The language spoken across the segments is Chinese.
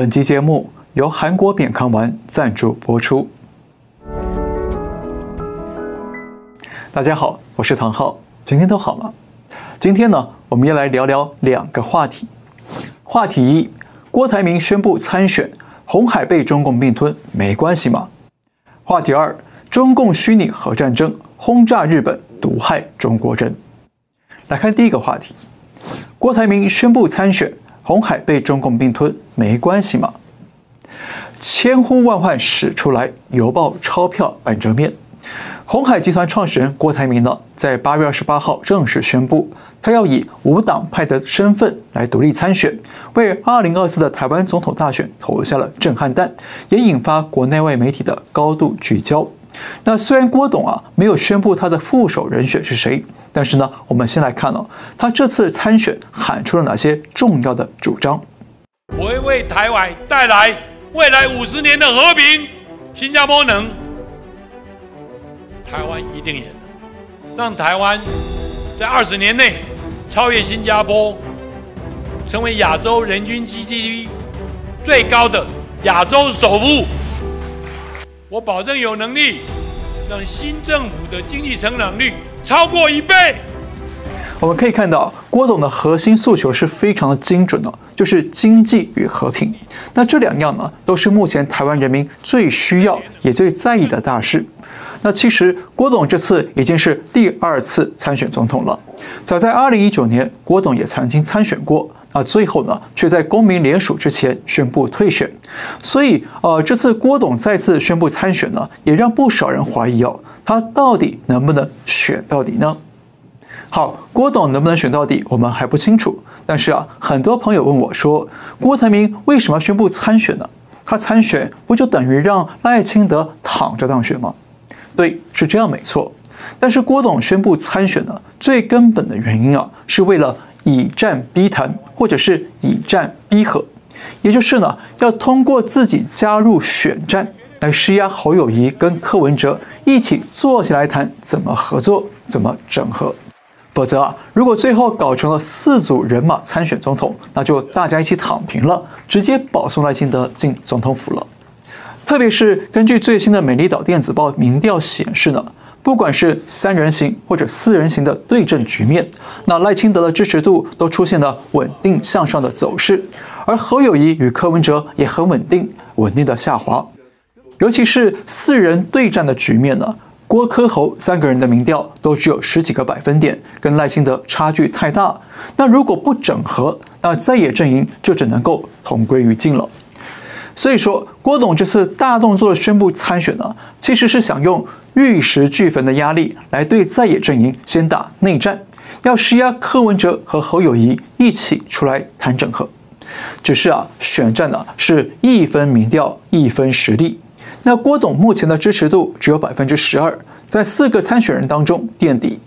本期节目由韩国扁康丸赞助播出。大家好，我是唐浩，今天都好吗？今天呢，我们要来聊聊两个话题。话题一：郭台铭宣布参选，红海被中共并吞，没关系吗？话题二：中共虚拟核战争轰炸日本，毒害中国人。来看第一个话题：郭台铭宣布参选，红海被中共并吞，没关系吗？千呼万唤始出来，邮报钞票半遮面。鸿海集团创始人郭台铭呢，在八月二十八号正式宣布，他要以无党派的身份来独立参选，为二零二四的台湾总统大选投下了震撼弹，也引发国内外媒体的高度聚焦。那虽然郭董啊没有宣布他的副手人选是谁，但是呢，我们先来看哦，他这次参选喊出了哪些重要的主张？我会为台湾带来未来五十年的和平。新加坡能。台湾一定赢了，让台湾在二十年内超越新加坡，成为亚洲人均 GDP 最高的亚洲首富。我保证有能力让新政府的经济成长率超过一倍。我们可以看到，郭董的核心诉求是非常的精准的，就是经济与和平。那这两样呢，都是目前台湾人民最需要也最在意的大事。那其实郭董这次已经是第二次参选总统了。早在二零一九年，郭董也曾经参选过，啊，最后呢却在公民联署之前宣布退选。所以，呃，这次郭董再次宣布参选呢，也让不少人怀疑哦，他到底能不能选到底呢？好，郭董能不能选到底，我们还不清楚。但是啊，很多朋友问我说，郭台铭为什么宣布参选呢？他参选不就等于让赖清德躺着当选吗？对，是这样没错。但是郭董宣布参选呢，最根本的原因啊，是为了以战逼谈，或者是以战逼和，也就是呢，要通过自己加入选战来施压侯友宜跟柯文哲一起坐下来谈怎么合作、怎么整合。否则啊，如果最后搞成了四组人马参选总统，那就大家一起躺平了，直接保送赖清德进总统府了。特别是根据最新的《美丽岛电子报》民调显示呢，不管是三人行或者四人行的对阵局面，那赖清德的支持度都出现了稳定向上的走势，而侯友谊与柯文哲也很稳定，稳定的下滑。尤其是四人对战的局面呢，郭柯侯三个人的民调都只有十几个百分点，跟赖清德差距太大。那如果不整合，那在野阵营就只能够同归于尽了。所以说，郭董这次大动作宣布参选呢，其实是想用玉石俱焚的压力来对在野阵营先打内战，要施压柯文哲和侯友谊一起出来谈整合。只是啊，选战呢是一分民调一分实力，那郭董目前的支持度只有百分之十二，在四个参选人当中垫底，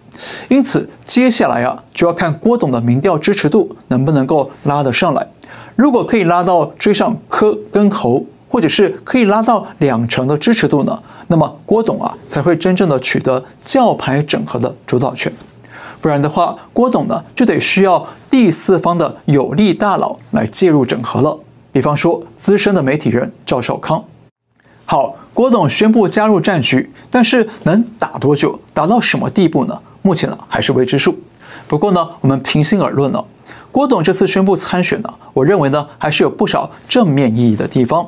因此接下来啊就要看郭董的民调支持度能不能够拉得上来。如果可以拉到追上柯跟侯，或者是可以拉到两成的支持度呢，那么郭董啊才会真正的取得教牌整合的主导权。不然的话，郭董呢就得需要第四方的有力大佬来介入整合了。比方说资深的媒体人赵少康。好，郭董宣布加入战局，但是能打多久，打到什么地步呢？目前呢还是未知数。不过呢，我们平心而论呢。郭董这次宣布参选呢，我认为呢还是有不少正面意义的地方。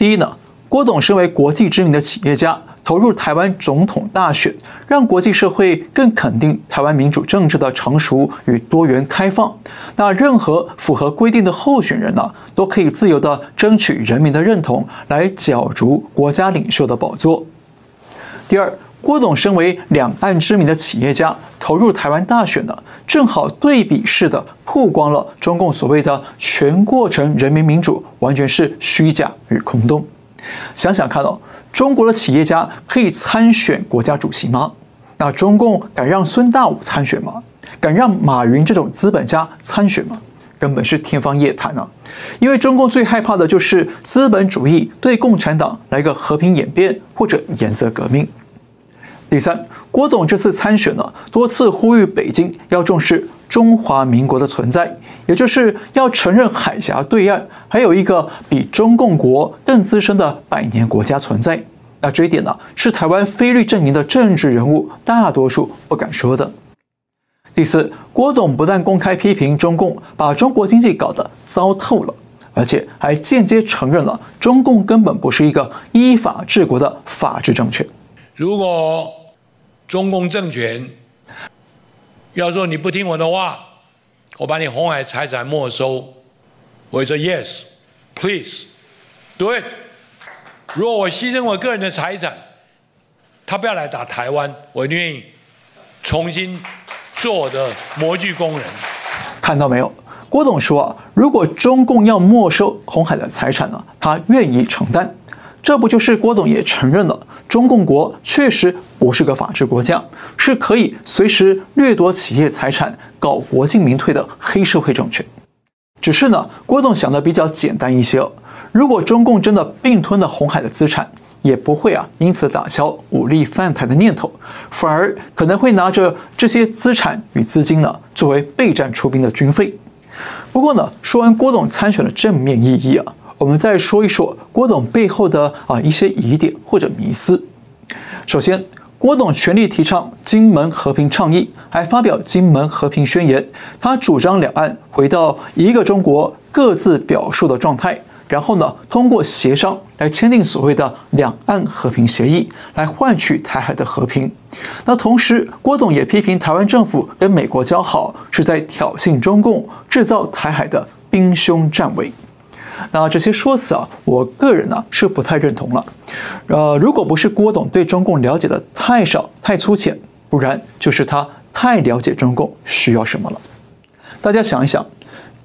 第一呢，郭董身为国际知名的企业家，投入台湾总统大选，让国际社会更肯定台湾民主政治的成熟与多元开放。那任何符合规定的候选人呢，都可以自由地争取人民的认同，来角逐国家领袖的宝座。第二。郭董身为两岸知名的企业家，投入台湾大选呢，正好对比式的曝光了中共所谓的全过程人民民主完全是虚假与空洞。想想看哦，中国的企业家可以参选国家主席吗？那中共敢让孙大武参选吗？敢让马云这种资本家参选吗？根本是天方夜谭啊！因为中共最害怕的就是资本主义对共产党来个和平演变或者颜色革命。第三，郭董这次参选呢，多次呼吁北京要重视中华民国的存在，也就是要承认海峡对岸还有一个比中共国更资深的百年国家存在。那这一点呢，是台湾非绿阵营的政治人物大多数不敢说的。第四，郭董不但公开批评中共把中国经济搞得糟透了，而且还间接承认了中共根本不是一个依法治国的法治政权。如果中共政权要说你不听我的话，我把你红海财产没收，我会说 Yes，please do it。如果我牺牲我个人的财产，他不要来打台湾，我愿意重新做我的模具工人。看到没有？郭董说，如果中共要没收红海的财产呢，他愿意承担。这不就是郭董也承认了，中共国确实不是个法治国家，是可以随时掠夺企业财产、搞国进民退的黑社会政权。只是呢，郭董想的比较简单一些。如果中共真的并吞了红海的资产，也不会啊因此打消武力犯台的念头，反而可能会拿着这些资产与资金呢作为备战出兵的军费。不过呢，说完郭董参选的正面意义啊，我们再说一说郭董背后的啊一些疑点或者迷思。首先，郭董全力提倡金门和平倡议，还发表金门和平宣言，他主张两岸回到一个中国各自表述的状态。然后呢，通过协商来签订所谓的两岸和平协议，来换取台海的和平。那同时，郭董也批评台湾政府跟美国交好是在挑衅中共，制造台海的兵凶战危。那这些说辞啊，我个人呢是不太认同了。呃，如果不是郭董对中共了解的太少太粗浅，不然就是他太了解中共需要什么了。大家想一想，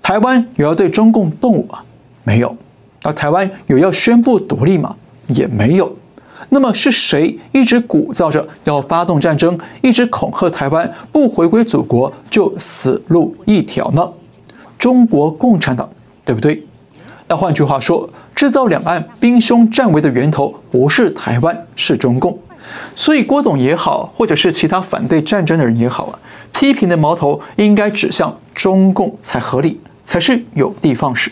台湾有要对中共动武吗？没有。而台湾有要宣布独立吗？也没有。那么是谁一直鼓噪着要发动战争，一直恐吓台湾不回归祖国就死路一条呢？中国共产党，对不对？那换句话说，制造两岸兵凶战危的源头不是台湾，是中共。所以郭董也好，或者是其他反对战争的人也好啊，批评的矛头应该指向中共才合理，才是有的放矢。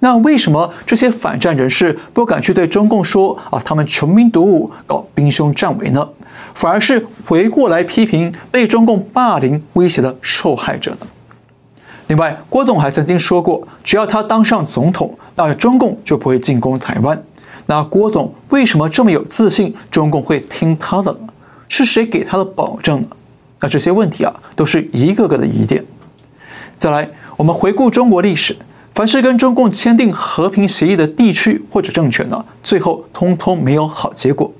那为什么这些反战人士不敢去对中共说啊，他们穷兵黩武，搞兵凶战危呢？反而是回过来批评被中共霸凌威胁的受害者呢？另外，郭董还曾经说过，只要他当上总统，那中共就不会进攻台湾。那郭董为什么这么有自信，中共会听他的呢？是谁给他的保证呢？那这些问题啊，都是一个个的疑点。再来，我们回顾中国历史。凡是跟中共签订和平协议的地区或者政权呢，最后通通没有好结果。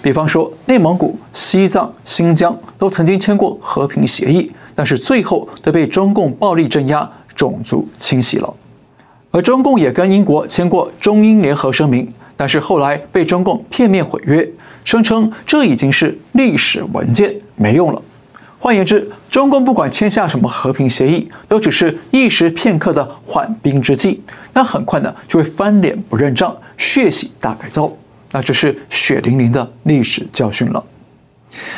比方说，内蒙古、西藏、新疆都曾经签过和平协议，但是最后都被中共暴力镇压、种族清洗了。而中共也跟英国签过中英联合声明，但是后来被中共片面毁约，声称这已经是历史文件，没用了。换言之，中共不管签下什么和平协议，都只是一时片刻的缓兵之计，那很快呢就会翻脸不认账，血洗大改造，那这是血淋淋的历史教训了。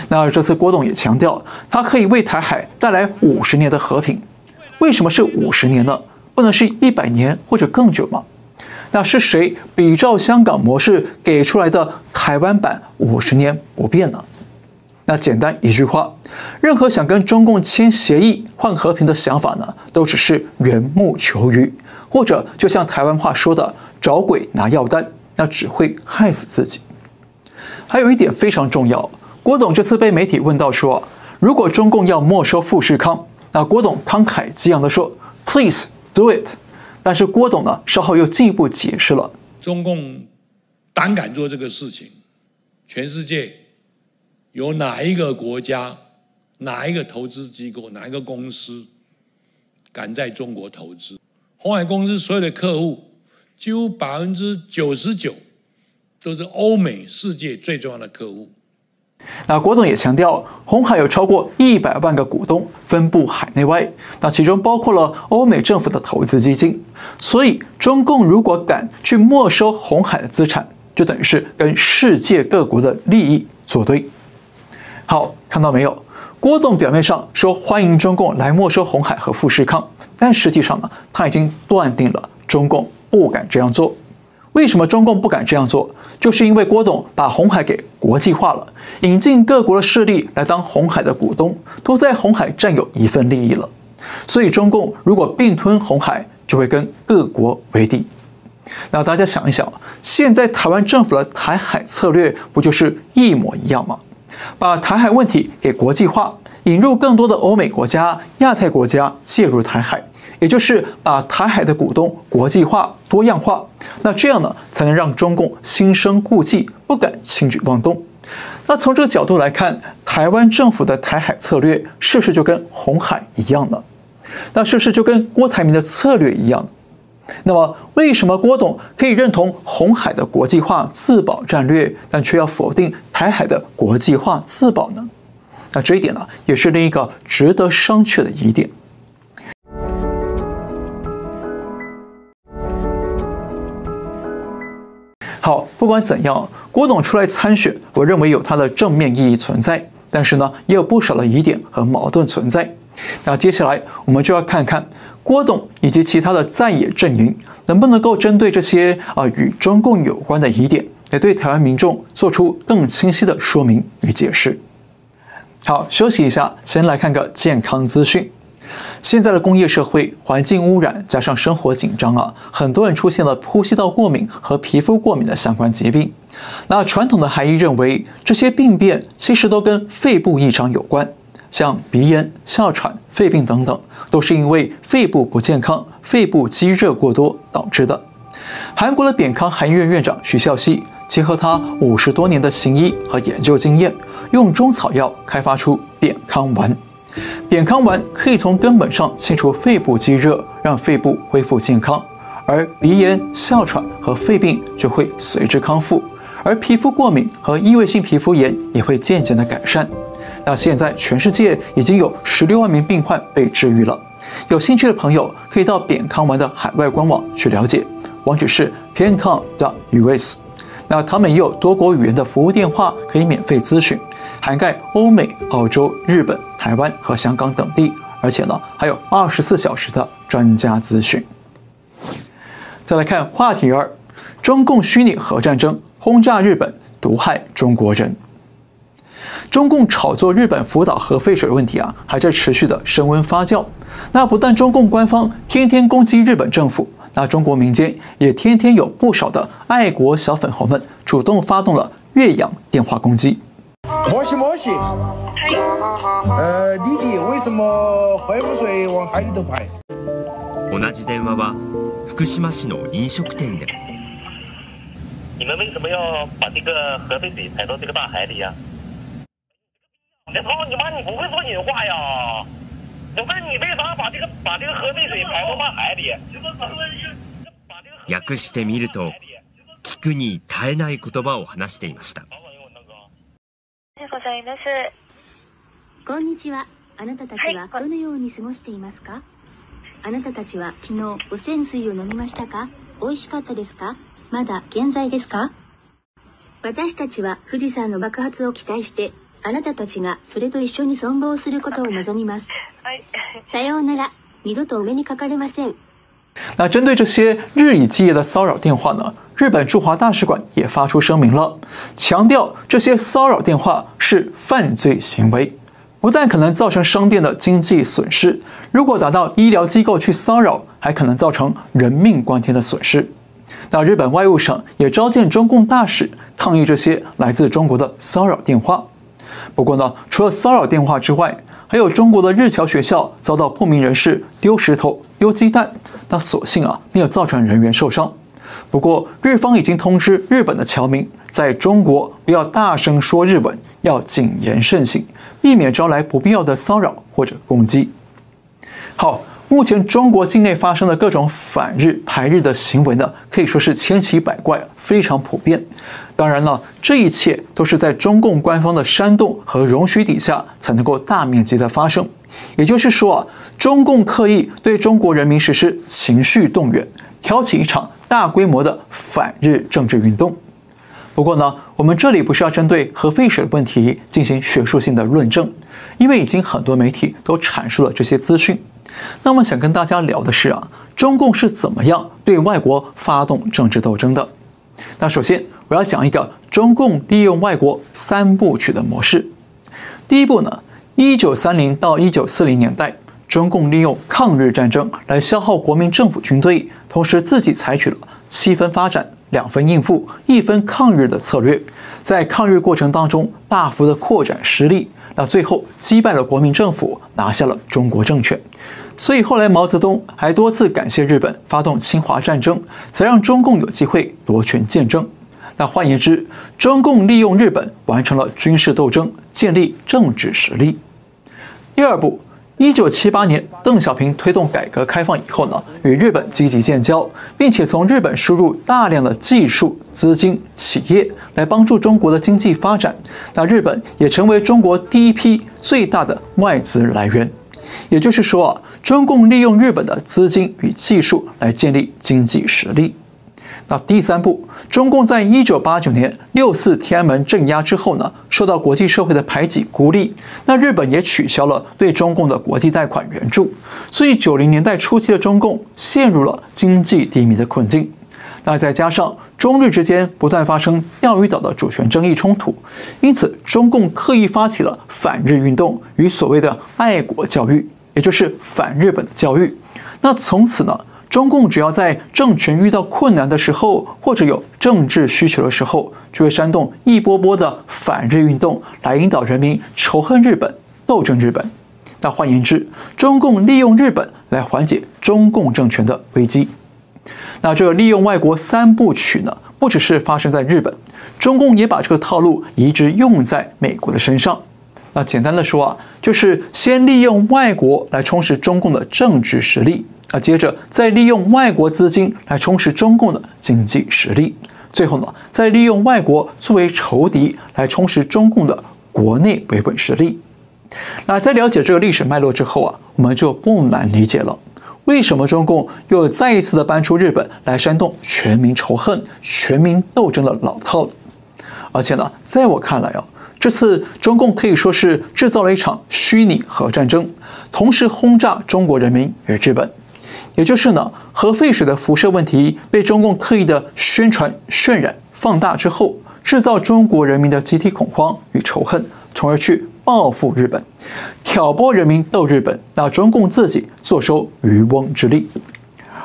那这次郭董也强调，他可以为台海带来五十年的和平，为什么是五十年呢？不能是一百年或者更久吗？那是谁比照香港模式给出来的台湾版五十年不变呢？那简单一句话，任何想跟中共签协议换和平的想法呢，都只是缘木求鱼，或者就像台湾话说的“找鬼拿药单”，那只会害死自己。还有一点非常重要，郭董这次被媒体问到说，如果中共要没收富士康，那郭董慷慨激昂地说：“Please do it。”但是郭董呢，稍后又进一步解释了：中共胆敢做这个事情，全世界。有哪一个国家、哪一个投资机构、哪一个公司敢在中国投资？鸿海公司所有的客户，几乎百分之九十九都是欧美世界最重要的客户。那郭董也强调，红海有超过一百万个股东，分布海内外，那其中包括了欧美政府的投资基金。所以，中共如果敢去没收红海的资产，就等于是跟世界各国的利益作对。好，看到没有？郭董表面上说欢迎中共来没收红海和富士康，但实际上呢，他已经断定了中共不敢这样做。为什么中共不敢这样做？就是因为郭董把红海给国际化了，引进各国的势力来当红海的股东，都在红海占有一份利益了。所以中共如果并吞红海，就会跟各国为敌。那大家想一想，现在台湾政府的台海策略不就是一模一样吗？把台海问题给国际化，引入更多的欧美国家、亚太国家介入台海。也就是把台海的股东国际化、多样化，那这样呢，才能让中共心生顾忌，不敢轻举妄动。那从这个角度来看，台湾政府的台海策略是不是就跟红海一样呢？那是不是就跟郭台铭的策略一样？那么，为什么郭董可以认同红海的国际化自保战略，但却要否定台海的国际化自保呢？那这一点呢，也是另一个值得商榷的疑点。好，不管怎样，郭董出来参选，我认为有他的正面意义存在，但是呢，也有不少的疑点和矛盾存在。那接下来我们就要看看郭董以及其他的在野阵营能不能够针对这些啊与中共有关的疑点，来对台湾民众做出更清晰的说明与解释。好，休息一下，先来看个健康资讯。现在的工业社会，环境污染加上生活紧张啊，很多人出现了呼吸道过敏和皮肤过敏的相关疾病。那传统的韩医认为，这些病变其实都跟肺部异常有关，像鼻炎、哮喘、肺病等等，都是因为肺部不健康、肺部积热过多导致的。韩国的扁康韩医院院长徐孝熙，结合他五十多年的行医和研究经验，用中草药开发出扁康丸。扁康丸可以从根本上清除肺部积热，让肺部恢复健康，而鼻炎、哮喘和肺病就会随之康复，而皮肤过敏和异位性皮肤炎也会渐渐的改善。那现在全世界已经有十六万名病患被治愈了，有兴趣的朋友可以到扁康丸的海外官网去了解，网址是 piancong.us。那他们也有多国语言的服务电话可以免费咨询。涵盖欧美、澳洲、日本、台湾和香港等地，而且呢，还有二十四小时的专家咨询。再来看话题二：中共虚拟核战争轰炸日本，毒害中国人。中共炒作日本福岛核废水问题啊，还在持续的升温发酵。那不但中共官方天天攻击日本政府，那中国民间也天天有不少的爱国小粉红们主动发动了越洋电话攻击。莫西莫西，呃，弟弟，为什么核污水往海里头排？同じ电话は福岛市の饮食店で。你们为什么要把这个核废水排到这个大海里呀？你操你妈！你不会说人话呀？我问你为啥把这个把这个核废水排到大海里？訳してみると、闻くに耐えない言叶を话していました。こんにちは。あなたたちはどのように过ごしていますか？あなたたちは昨日汚染水を饮みましたか？美味しかったですか？まだ健在ですか？私たちは富士山の爆発を期待して、あなたたちがそれと一绪に存亡することを望みます。さようなら。二度とお目にかかれません。那针对这些日以继夜的骚扰电话呢，日本驻华大使馆也发出声明了，强调这些骚扰电话是犯罪行为，不但可能造成商店的经济损失，如果打到医疗机构去骚扰，还可能造成人命关天的损失。那日本外务省也召见中共大使抗议这些来自中国的骚扰电话。不过呢，除了骚扰电话之外，还有中国的日侨学校遭到不明人士丢石头、丢鸡蛋，那所幸啊没有造成人员受伤。不过日方已经通知日本的侨民，在中国不要大声说日本，要谨言慎行，避免招来不必要的骚扰或者攻击。好。目前中国境内发生的各种反日排日的行为呢，可以说是千奇百怪，非常普遍。当然了，这一切都是在中共官方的煽动和容许底下才能够大面积的发生。也就是说啊，中共刻意对中国人民实施情绪动员，挑起一场大规模的反日政治运动。不过呢，我们这里不是要针对核废水问题进行学术性的论证，因为已经很多媒体都阐述了这些资讯。那么想跟大家聊的是啊，中共是怎么样对外国发动政治斗争的？那首先我要讲一个中共利用外国三部曲的模式。第一步呢，一九三零到一九四零年代，中共利用抗日战争来消耗国民政府军队，同时自己采取了七分发展、两分应付、一分抗日的策略，在抗日过程当中大幅的扩展实力，那最后击败了国民政府，拿下了中国政权。所以后来毛泽东还多次感谢日本发动侵华战争，才让中共有机会夺权建政。那换言之，中共利用日本完成了军事斗争，建立政治实力。第二步，一九七八年邓小平推动改革开放以后呢，与日本积极建交，并且从日本输入大量的技术、资金、企业来帮助中国的经济发展。那日本也成为中国第一批最大的外资来源。也就是说啊，中共利用日本的资金与技术来建立经济实力。那第三步，中共在一九八九年六四天安门镇压之后呢，受到国际社会的排挤孤立，那日本也取消了对中共的国际贷款援助，所以九零年代初期的中共陷入了经济低迷的困境。那再加上中日之间不断发生钓鱼岛的主权争议冲突，因此中共刻意发起了反日运动与所谓的爱国教育，也就是反日本的教育。那从此呢，中共只要在政权遇到困难的时候，或者有政治需求的时候，就会煽动一波波的反日运动，来引导人民仇恨日本、斗争日本。那换言之，中共利用日本来缓解中共政权的危机。那这个利用外国三部曲呢，不只是发生在日本，中共也把这个套路移植用在美国的身上。那简单的说啊，就是先利用外国来充实中共的政治实力。啊接着再利用外国资金来充实中共的经济实力，最后呢，再利用外国作为仇敌来充实中共的国内维稳实力。那在了解这个历史脉络之后啊，我们就不难理解了，为什么中共又再一次的搬出日本来煽动全民仇恨、全民斗争的老套了。而且呢，在我看来啊，这次中共可以说是制造了一场虚拟核战争，同时轰炸中国人民与日本。也就是呢，核废水的辐射问题被中共刻意的宣传、渲染、放大之后，制造中国人民的集体恐慌与仇恨，从而去报复日本，挑拨人民斗日本，那中共自己坐收渔翁之利。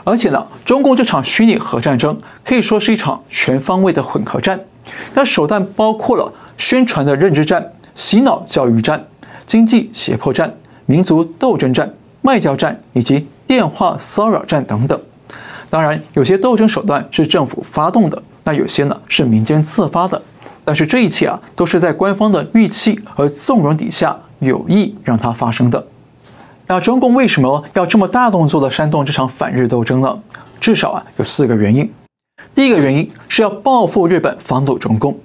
而且呢，中共这场虚拟核战争可以说是一场全方位的混合战，那手段包括了宣传的认知战、洗脑教育战、经济胁迫战、民族斗争战、外交战以及电话骚扰战等等，当然有些斗争手段是政府发动的，那有些呢是民间自发的。但是这一切啊，都是在官方的预期和纵容底下有意让它发生的。那中共为什么要这么大动作的煽动这场反日斗争呢？至少啊有四个原因。第一个原因是要报复日本，防堵中共。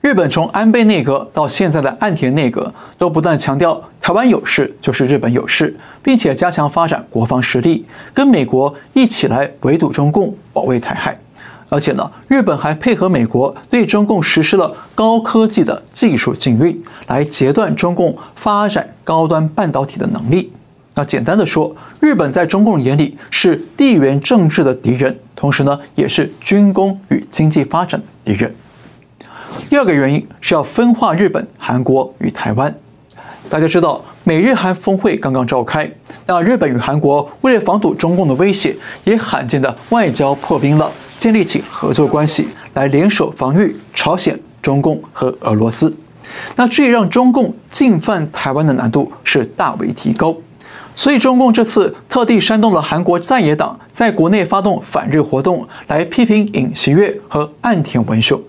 日本从安倍内阁到现在的岸田内阁，都不断强调台湾有事就是日本有事，并且加强发展国防实力，跟美国一起来围堵中共，保卫台海。而且呢，日本还配合美国对中共实施了高科技的技术禁运，来截断中共发展高端半导体的能力。那简单的说，日本在中共眼里是地缘政治的敌人，同时呢，也是军工与经济发展的敌人。第二个原因是要分化日本、韩国与台湾。大家知道，美日韩峰会刚刚召开，那日本与韩国为了防堵中共的威胁，也罕见的外交破冰了，建立起合作关系，来联手防御朝鲜、中共和俄罗斯。那这也让中共进犯台湾的难度是大为提高。所以，中共这次特地煽动了韩国在野党在国内发动反日活动，来批评尹锡悦和岸田文雄。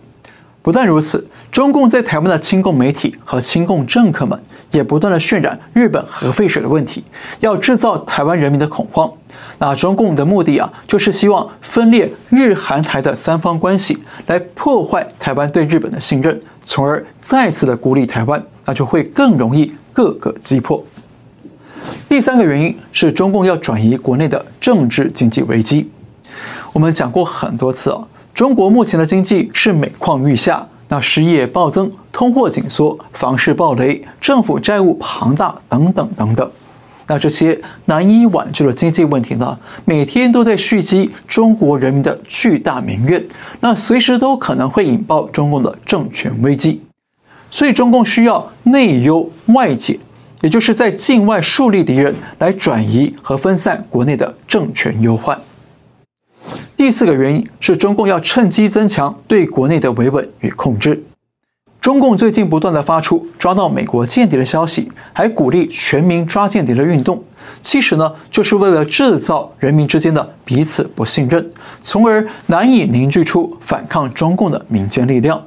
不但如此，中共在台湾的亲共媒体和亲共政客们也不断的渲染日本核废水的问题，要制造台湾人民的恐慌。那中共的目的啊，就是希望分裂日韩台的三方关系，来破坏台湾对日本的信任，从而再次的孤立台湾，那就会更容易各个击破。第三个原因是中共要转移国内的政治经济危机。我们讲过很多次啊。中国目前的经济是每况愈下，那失业暴增、通货紧缩、房市暴雷、政府债务庞大等等等等，那这些难以挽救的经济问题呢，每天都在蓄积中国人民的巨大民怨，那随时都可能会引爆中共的政权危机。所以，中共需要内忧外解，也就是在境外树立敌人，来转移和分散国内的政权忧患。第四个原因是中共要趁机增强对国内的维稳与控制。中共最近不断地发出抓到美国间谍的消息，还鼓励全民抓间谍的运动，其实呢，就是为了制造人民之间的彼此不信任，从而难以凝聚出反抗中共的民间力量。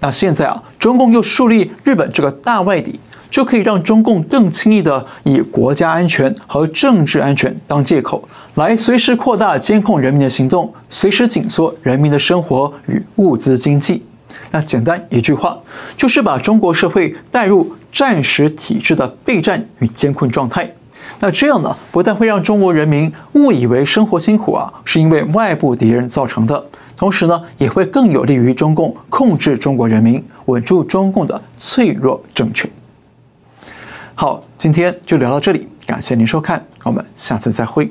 那现在啊，中共又树立日本这个大外敌。就可以让中共更轻易地以国家安全和政治安全当借口，来随时扩大监控人民的行动，随时紧缩人民的生活与物资经济。那简单一句话，就是把中国社会带入战时体制的备战与监控状态。那这样呢，不但会让中国人民误以为生活辛苦啊，是因为外部敌人造成的，同时呢，也会更有利于中共控制中国人民，稳住中共的脆弱政权。好，今天就聊到这里，感谢您收看，我们下次再会。